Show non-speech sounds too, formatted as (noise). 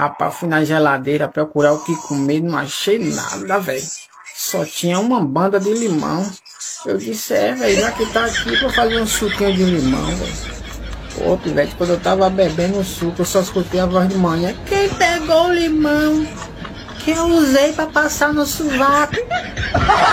Rapaz, fui na geladeira procurar o que comer, não achei nada, velho. Só tinha uma banda de limão. Eu disse, é, velho, já que tá aqui, vou fazer um suquinho de limão, velho. Pô, velho, quando eu tava bebendo o suco, eu só escutei a voz de manhã. É quem pegou o limão que eu usei pra passar no sovaco? (laughs)